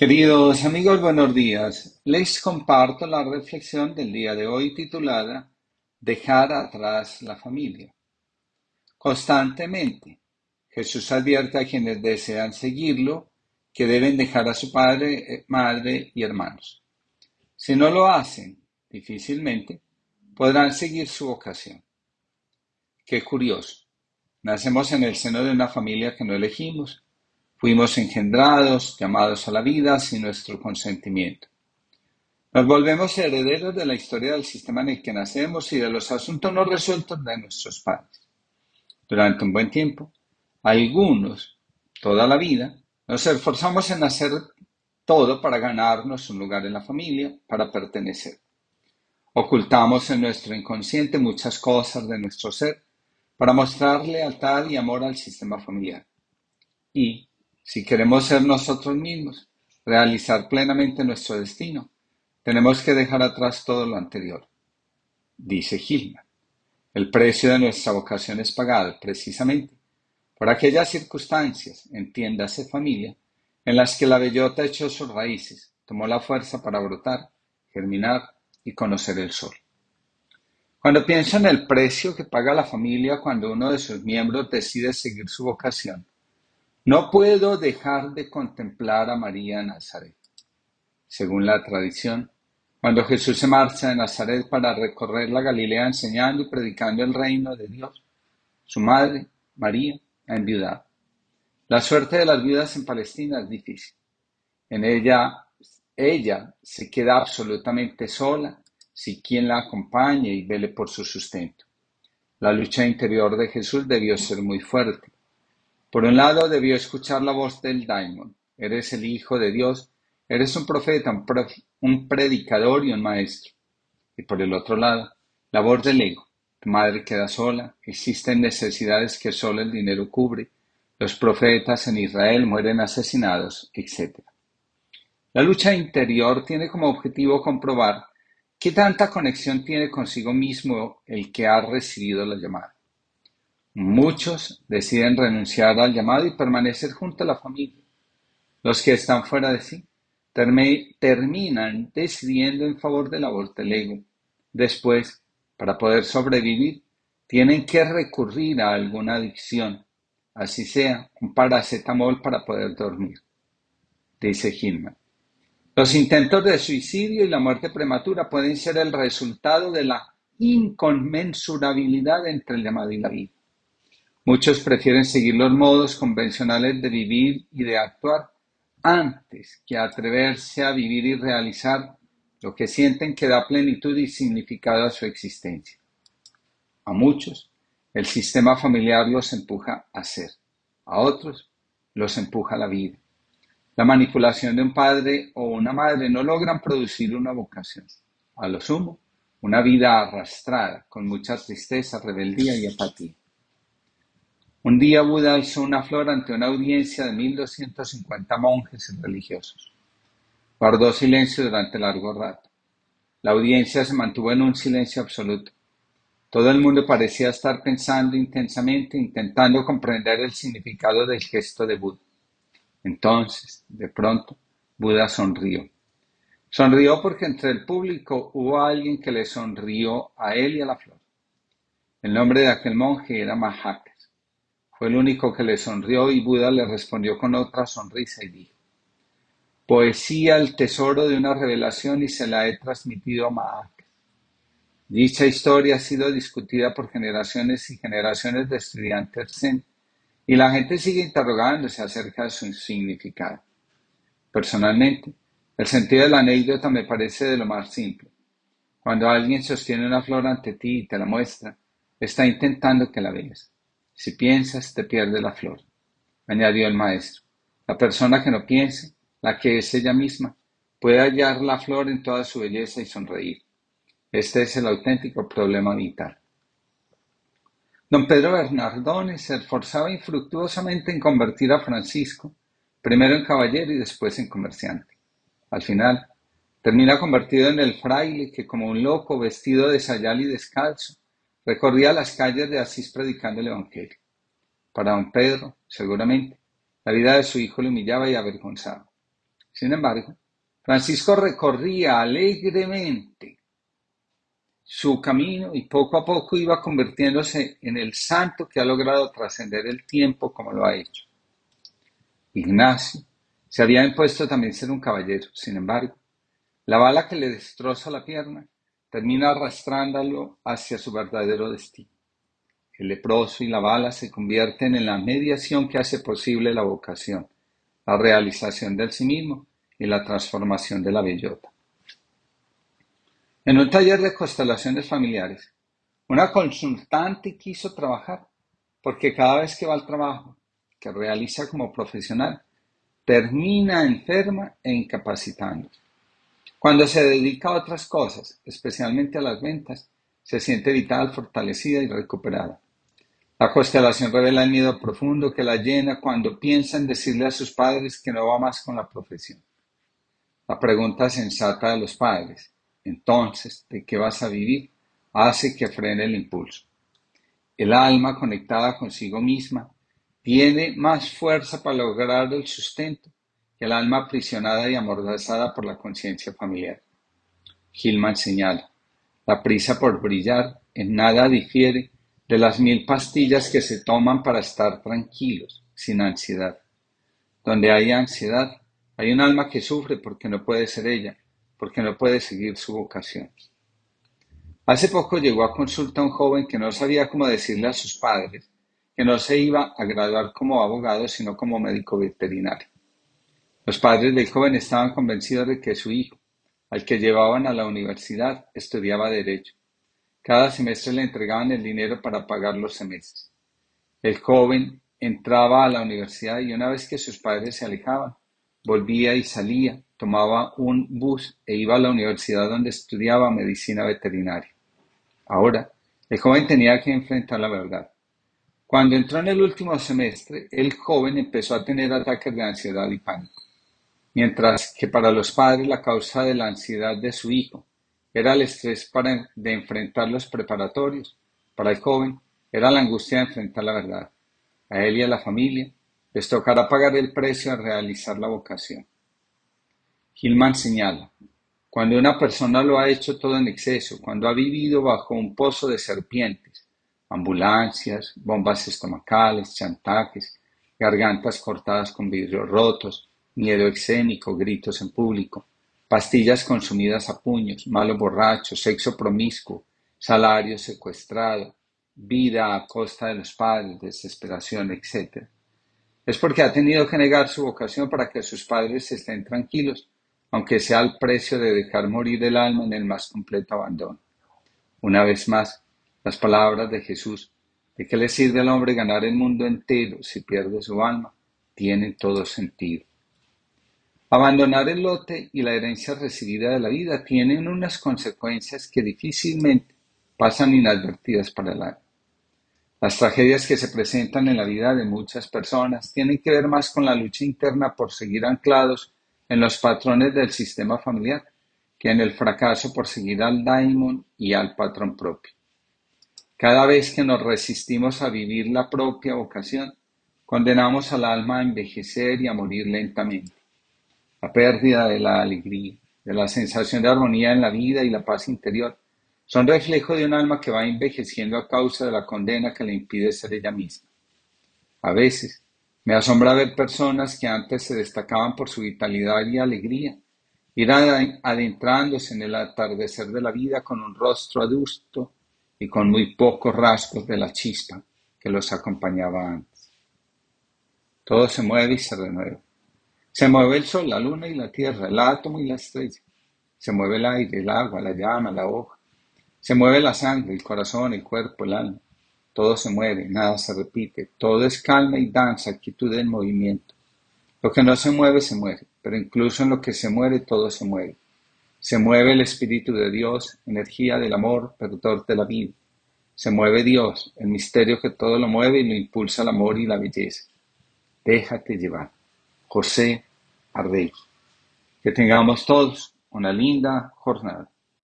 Queridos amigos, buenos días. Les comparto la reflexión del día de hoy titulada Dejar atrás la familia. Constantemente, Jesús advierte a quienes desean seguirlo que deben dejar a su padre, eh, madre y hermanos. Si no lo hacen, difícilmente podrán seguir su vocación. Qué curioso. Nacemos en el seno de una familia que no elegimos Fuimos engendrados, llamados a la vida sin nuestro consentimiento. Nos volvemos herederos de la historia del sistema en el que nacemos y de los asuntos no resueltos de nuestros padres. Durante un buen tiempo, algunos, toda la vida, nos esforzamos en hacer todo para ganarnos un lugar en la familia, para pertenecer. Ocultamos en nuestro inconsciente muchas cosas de nuestro ser para mostrar lealtad y amor al sistema familiar. Y, si queremos ser nosotros mismos, realizar plenamente nuestro destino, tenemos que dejar atrás todo lo anterior. Dice Gilman, el precio de nuestra vocación es pagado precisamente por aquellas circunstancias, entiéndase familia, en las que la bellota echó sus raíces, tomó la fuerza para brotar, germinar y conocer el sol. Cuando pienso en el precio que paga la familia cuando uno de sus miembros decide seguir su vocación, no puedo dejar de contemplar a María Nazaret. Según la tradición, cuando Jesús se marcha de Nazaret para recorrer la Galilea enseñando y predicando el reino de Dios, su madre, María, ha enviudado. La suerte de las viudas en Palestina es difícil. En ella, ella se queda absolutamente sola si quien la acompañe y vele por su sustento. La lucha interior de Jesús debió ser muy fuerte por un lado debió escuchar la voz del daimon, eres el Hijo de Dios, eres un profeta, un, predicador y un maestro. Y por el otro lado, la voz del ego, tu madre queda sola, existen necesidades que solo el dinero cubre, los profetas en Israel mueren asesinados, etc. La lucha interior tiene como objetivo comprobar qué tanta conexión tiene consigo mismo el que ha recibido la llamada. Muchos deciden renunciar al llamado y permanecer junto a la familia. Los que están fuera de sí terminan decidiendo en favor del ego. Después, para poder sobrevivir, tienen que recurrir a alguna adicción, así sea un paracetamol para poder dormir, dice Hillman. Los intentos de suicidio y la muerte prematura pueden ser el resultado de la inconmensurabilidad entre el llamado y la vida. Muchos prefieren seguir los modos convencionales de vivir y de actuar antes que atreverse a vivir y realizar lo que sienten que da plenitud y significado a su existencia. A muchos, el sistema familiar los empuja a ser, a otros los empuja la vida. La manipulación de un padre o una madre no logran producir una vocación. A lo sumo, una vida arrastrada, con mucha tristeza, rebeldía y apatía. Un día Buda hizo una flor ante una audiencia de mil doscientos cincuenta monjes y religiosos. Guardó silencio durante largo rato. La audiencia se mantuvo en un silencio absoluto. Todo el mundo parecía estar pensando intensamente, intentando comprender el significado del gesto de Buda. Entonces, de pronto, Buda sonrió. Sonrió porque entre el público hubo alguien que le sonrió a él y a la flor. El nombre de aquel monje era Mahak. Fue el único que le sonrió y Buda le respondió con otra sonrisa y dijo, Poesía el tesoro de una revelación y se la he transmitido a Mahak. Dicha historia ha sido discutida por generaciones y generaciones de estudiantes Zen y la gente sigue interrogándose acerca de su significado. Personalmente, el sentido de la anécdota me parece de lo más simple. Cuando alguien sostiene una flor ante ti y te la muestra, está intentando que la veas. Si piensas, te pierde la flor, añadió el maestro. La persona que no piense, la que es ella misma, puede hallar la flor en toda su belleza y sonreír. Este es el auténtico problema vital. Don Pedro Bernardone se esforzaba infructuosamente en convertir a Francisco, primero en caballero y después en comerciante. Al final, termina convertido en el fraile que, como un loco vestido de sayal y descalzo, Recorría las calles de Asís predicando el Evangelio. Para don Pedro, seguramente, la vida de su hijo le humillaba y avergonzaba. Sin embargo, Francisco recorría alegremente su camino y poco a poco iba convirtiéndose en el santo que ha logrado trascender el tiempo como lo ha hecho. Ignacio se había impuesto también ser un caballero, sin embargo, la bala que le destroza la pierna termina arrastrándolo hacia su verdadero destino. El leproso y la bala se convierten en la mediación que hace posible la vocación, la realización del sí mismo y la transformación de la bellota. En un taller de constelaciones familiares, una consultante quiso trabajar porque cada vez que va al trabajo que realiza como profesional, termina enferma e incapacitando. Cuando se dedica a otras cosas, especialmente a las ventas, se siente vital, fortalecida y recuperada. La constelación revela el miedo profundo que la llena cuando piensa en decirle a sus padres que no va más con la profesión. La pregunta sensata de los padres, entonces, ¿de qué vas a vivir? hace que frene el impulso. El alma conectada consigo misma tiene más fuerza para lograr el sustento el alma aprisionada y amordazada por la conciencia familiar. Gilman señala, la prisa por brillar en nada difiere de las mil pastillas que se toman para estar tranquilos, sin ansiedad. Donde hay ansiedad, hay un alma que sufre porque no puede ser ella, porque no puede seguir su vocación. Hace poco llegó a consulta un joven que no sabía cómo decirle a sus padres que no se iba a graduar como abogado, sino como médico veterinario. Los padres del joven estaban convencidos de que su hijo, al que llevaban a la universidad, estudiaba derecho. Cada semestre le entregaban el dinero para pagar los semestres. El joven entraba a la universidad y una vez que sus padres se alejaban, Volvía y salía, tomaba un bus e iba a la universidad donde estudiaba medicina veterinaria. Ahora, el joven tenía que enfrentar la verdad. Cuando entró en el último semestre, el joven empezó a tener ataques de ansiedad y pánico. Mientras que para los padres la causa de la ansiedad de su hijo era el estrés de enfrentar los preparatorios, para el joven era la angustia de enfrentar la verdad. A él y a la familia les tocará pagar el precio a realizar la vocación. Gilman señala, cuando una persona lo ha hecho todo en exceso, cuando ha vivido bajo un pozo de serpientes, ambulancias, bombas estomacales, chantajes, gargantas cortadas con vidrios rotos, miedo escénico, gritos en público, pastillas consumidas a puños, malo borracho, sexo promiscuo, salario secuestrado, vida a costa de los padres, desesperación, etc es porque ha tenido que negar su vocación para que sus padres estén tranquilos, aunque sea al precio de dejar morir el alma en el más completo abandono. Una vez más, las palabras de Jesús, ¿de qué le sirve al hombre ganar el mundo entero si pierde su alma? Tienen todo sentido. Abandonar el lote y la herencia recibida de la vida tienen unas consecuencias que difícilmente pasan inadvertidas para el alma. Las tragedias que se presentan en la vida de muchas personas tienen que ver más con la lucha interna por seguir anclados en los patrones del sistema familiar que en el fracaso por seguir al daimon y al patrón propio. Cada vez que nos resistimos a vivir la propia vocación, condenamos al alma a envejecer y a morir lentamente. La pérdida de la alegría, de la sensación de armonía en la vida y la paz interior son reflejo de un alma que va envejeciendo a causa de la condena que le impide ser ella misma. A veces, me asombra ver personas que antes se destacaban por su vitalidad y alegría, ir adentrándose en el atardecer de la vida con un rostro adusto y con muy pocos rasgos de la chispa que los acompañaba antes. Todo se mueve y se renueva. Se mueve el sol, la luna y la tierra, el átomo y la estrella. Se mueve el aire, el agua, la llama, la hoja. Se mueve la sangre, el corazón, el cuerpo, el alma. Todo se mueve, nada se repite. Todo es calma y danza, actitud en movimiento. Lo que no se mueve se muere, pero incluso en lo que se muere todo se mueve. Se mueve el Espíritu de Dios, energía del amor, perdón de la vida. Se mueve Dios, el misterio que todo lo mueve y lo impulsa el amor y la belleza. Déjate llevar. José Arrey. Que tengamos todos una linda jornada.